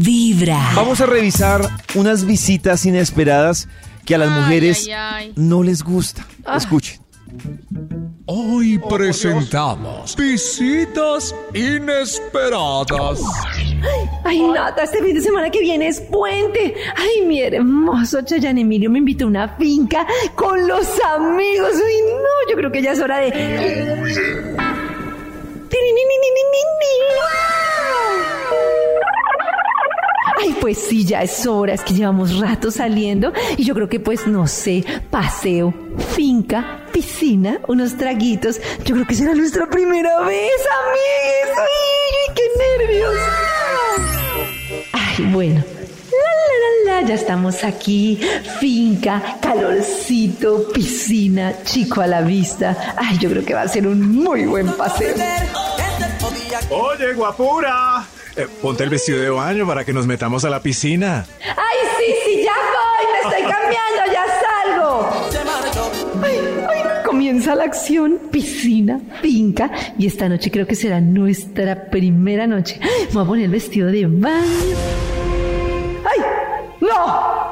Vibra. Vamos a revisar unas visitas inesperadas que a las Ay, mujeres ay, ay. no les gusta. Ah. Escuchen. Hoy presentamos visitas inesperadas. Ay, Nata, este fin de semana que viene es puente. Ay, mi hermoso Chayan Emilio me invitó a una finca con los amigos. Uy, no, yo creo que ya es hora de... Ay, pues sí, ya es hora, es que llevamos rato saliendo y yo creo que pues no sé, paseo, finca, piscina, unos traguitos. Yo creo que será nuestra primera vez, amigues. Ay, qué nervios. Ay, bueno. Ya estamos aquí. Finca, calorcito, piscina, chico a la vista. Ay, yo creo que va a ser un muy buen paseo. Oye, guapura. Eh, ponte el vestido de baño para que nos metamos a la piscina. Ay, sí, sí, ya voy, me estoy cambiando, ya salgo. Ay, ay, comienza la acción, piscina, finca, y esta noche creo que será nuestra primera noche. Voy a poner el vestido de baño. ¡Ay! ¡No!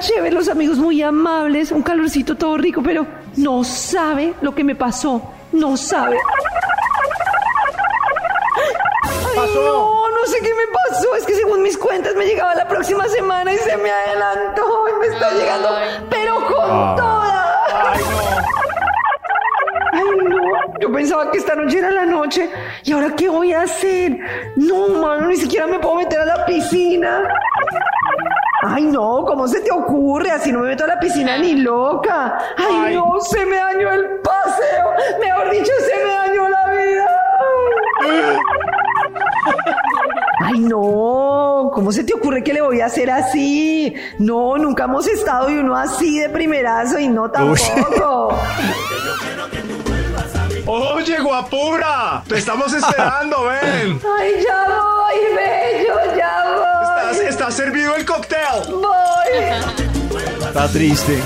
Chévere, los amigos muy amables, un calorcito todo rico, pero no sabe lo que me pasó. No sabe. Ay, no, no sé qué me pasó. Es que según mis cuentas me llegaba la próxima semana y se me adelantó y me está llegando, pero con toda. Ay, no. Ay, no, yo pensaba que esta noche era la noche. ¿Y ahora qué voy a hacer? No, mano, ni siquiera me puedo meter a la piscina. Ay, no, ¿cómo se te ocurre? Así no me meto a la piscina ni loca. Ay, no, se me dañó el paseo. Mejor dicho, se me dañó la vida. Ay, no, ¿cómo se te ocurre que le voy a hacer así? No, nunca hemos estado y uno así de primerazo y no tampoco. Oye, guapura. Te estamos esperando, ven. Ay, ya voy, bello, cóctel. Voy. Está triste.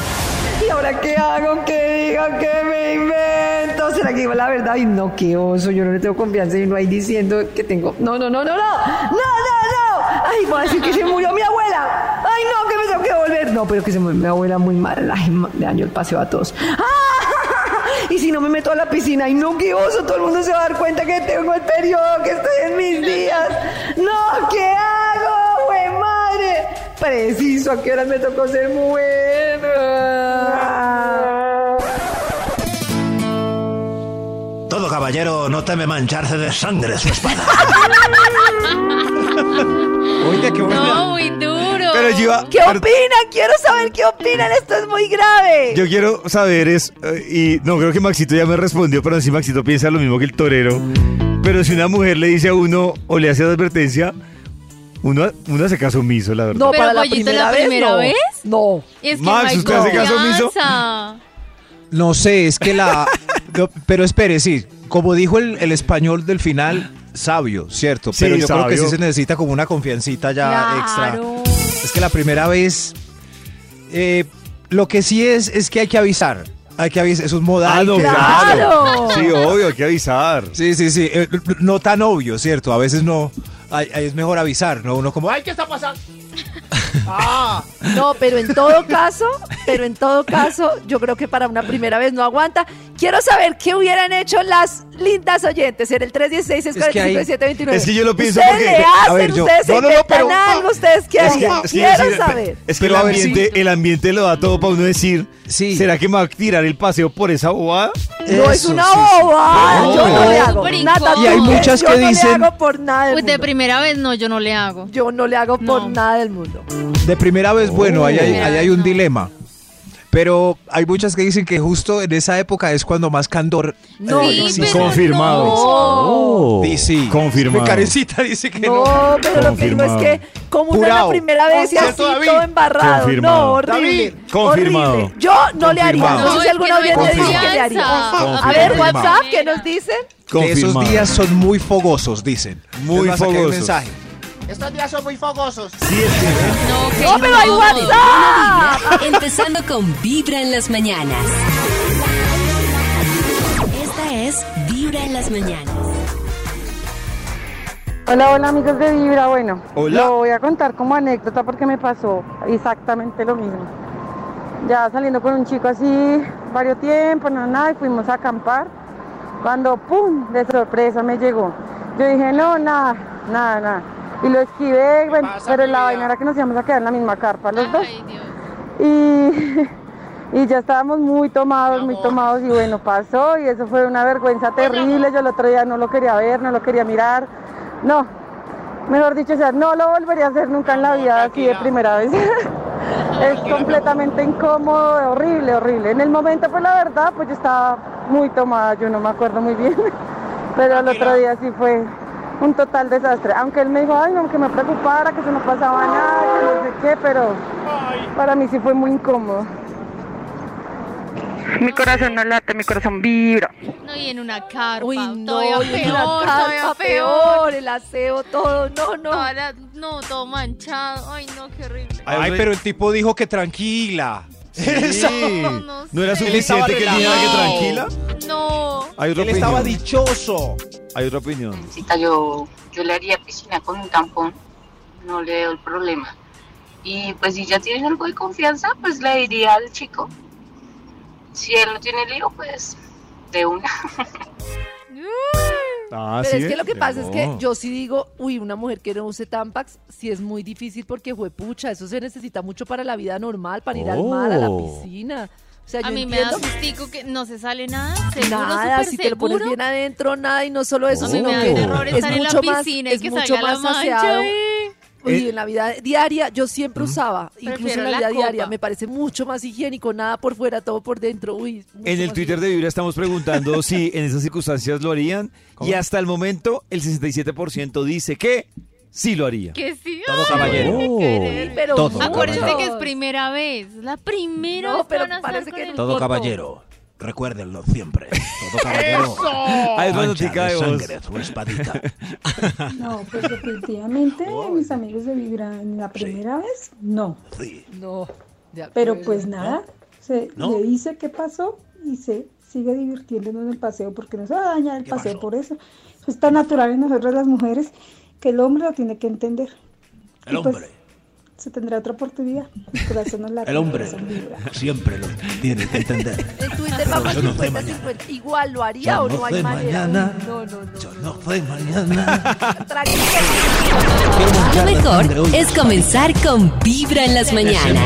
¿Y ahora qué hago? ¿Qué diga? ¿Qué me invento? ¿Será que digo la verdad? Ay, no, qué oso. Yo no le tengo confianza y no ahí diciendo que tengo. No, no, no, no, no. No, no, no. Ay, voy a decir que se murió mi abuela. Ay, no, que me tengo que volver. No, pero que se murió mi abuela muy mal. Ay, le dañó el paseo a todos. ¡Ah! Y si no me meto a la piscina, ay, no, qué oso. Todo el mundo se va a dar cuenta que tengo el periodo, que estoy en mis días. No, ¿qué. Preciso, ¿a qué hora me tocó ser mujer? Todo caballero no teme mancharse de sangre su espada. Oiga, qué buena. No, muy duro. Pero yo iba- ¿Qué pero- opinan? Quiero saber qué opinan. Esto es muy grave. Yo quiero saber es, eh, y no creo que Maxito ya me respondió, pero si Maxito piensa lo mismo que el torero. Pero si una mujer le dice a uno o le hace advertencia, uno, uno hace caso omiso, la verdad. No, Pero, para la Pollito, primera ¿la vez. primera no. vez? No. Es que Max, no hay ¿usted hace caso omiso? confianza. No sé, es que la... no, pero espere, sí, como dijo el, el español del final, sabio, ¿cierto? Sí, Pero yo creo que sabio. sí se necesita como una confiancita ya extra. Claro. Es que la primera vez... eh, lo que sí es, es que hay que avisar. Hay que avisar, es un modal. Ah, no, que- ¡Claro! Sí, obvio, hay que avisar. Sí, sí, sí. eh, no tan obvio, ¿cierto? A veces no. Es mejor avisar, ¿no? Uno como, ¡ay, qué está pasando! No, pero en todo caso, pero en todo caso, yo creo que para una primera vez no aguanta. Quiero saber qué hubieran hecho las lindas oyentes en el 316 Es que ahí- 729 es que yo lo pienso ustedes porque- le a hacen, ver, yo- ustedes no, no, no, pero- algo, ustedes qué Es que, harían. es que Quiero decir- saber. es que el a ver, ambiente, sí. el ambiente lo da todo para uno decir, Sí. ¿será que me va a tirar el paseo por esa bobada? No es una sí, sí. bobada, No, yo no le hago. Nada. Y hay muchas yo que no dicen- le hago por nada del Pues de mundo. primera vez no, yo no le hago. Yo no le hago por No. nada del mundo. De primera vez, bueno, ahí hay, Primera ahí hay un no. dilema. Pero hay muchas que dicen que justo en esa época es cuando más candor. No, eh, Sí, Confirmado. no. Oh, Sí, sí. Confirmado. Mi carecita dice que no. No, pero lo que digo es Confirmado. que como una la primera vez y así todo embarrado. Confirmado. No, horrible. David. Confirmado. horrible. Yo no le haría. Confirmado. No sé si hay oyente dice que le haría. A Confirmado. ver, WhatsApp, ¿qué nos dicen? Que esos Confirmado. días son muy fogosos, dicen. Muy fogosos. mensaje. Estos días son muy fogosos. Sí, No, que ¡No, pero hay. WhatsApp! Empezando con Vibra en las mañanas. Esta es Vibra en las mañanas. Hola, hola amigos de Vibra. Bueno, Hola. lo voy a contar como anécdota porque me pasó exactamente lo mismo. Ya saliendo con un chico así varios tiempos, no nada, y fuimos a acampar. Cuando ¡pum! de sorpresa me llegó. Yo dije, no, nada, nada, nada. Y lo esquivé, bueno, pero la vaina era que nos íbamos a quedar en la misma carpa los dos. Dios. Y, y ya estábamos muy tomados, muy tomados y bueno, pasó y eso fue una vergüenza terrible. Yo el otro día no lo quería ver, no lo quería mirar. No, mejor dicho, o sea, no lo volvería a hacer nunca en la vida así de primera vez. es completamente incómodo, horrible, horrible. En el momento, pues la verdad, pues yo estaba muy tomada, yo no me acuerdo muy bien. Pero el otro día sí fue un total desastre. Aunque él me dijo, ay, no, que me preocupara, que se no pasaba nada, que no sé qué, pero para mí sí fue muy incómodo. Mi corazón no late, mi corazón vibra. No, y en una carpa. Uy, no, todavía y en peor, todavía carpa peor. peor, el aseo, todo, no, no. Toda la- no, todo manchado. Ay, no, qué horrible. Ay, pero el tipo dijo que tranquila. No, no ¿No era sé. Estaba suficiente que dijera que tranquila? No. Hay otra Él estaba opinión. dichoso. Hay otra opinión. Cita, yo, yo le haría piscina con un tampón, no le veo el problema. Y pues si ya tienen algo de confianza, pues le diría al chico. Si él no tiene lío, pues de una. Ah, Pero ¿sí es que lo que pasa es que yo sí digo, uy, una mujer que no use Tampax, sí es muy difícil porque juepucha, eso se necesita mucho para la vida normal, para ir al mar, a la Oh. piscina. O sea, A yo mí me da sustico que no se sale nada. Seguro, nada, si te lo pones seguro. bien adentro, nada, y no solo eso, A mí sino me da que es en mucho más, piscina es que mucho la más mancha. Aseado. eh. Uy, Eh, en la vida diaria, yo siempre usaba, incluso en la la vida diaria, me parece mucho más higiénico, nada por fuera, todo por dentro. Uy, En el Twitter de Vibra estamos preguntando si en esas circunstancias lo harían y hasta el momento el 67% dice que sí lo haría. Que sí. Todo ay, caballero. Oh. Pero Todo. Acuérdense caballero. que es primera vez. La primera No, vez pero parece que Todo caballero, recuérdenlo siempre. Todo caballero. Mancha de sangre su espadita. No, pues definitivamente mis amigos de Vibra en la primera vez, no. Sí. No, Pero acuerdo. pues nada, se ¿No? le dice qué pasó y se sigue divirtiéndonos en el paseo porque no se va a dañar el ¿Qué paseo pasó? por eso. Eso es tan natural en nosotros las mujeres que el hombre lo tiene que entender. El Y, pues, hombre, se tendrá otra oportunidad. Mi corazón no late, el hombre corazón vibra. siempre lo tiene que entender. Vamos Yo no sé 50 mañana. 50. Igual lo haría Yo o no no hay manera. mañana. No, no, no. Yo no sé mañana. Lo mejor es comenzar con Vibra en las mañanas.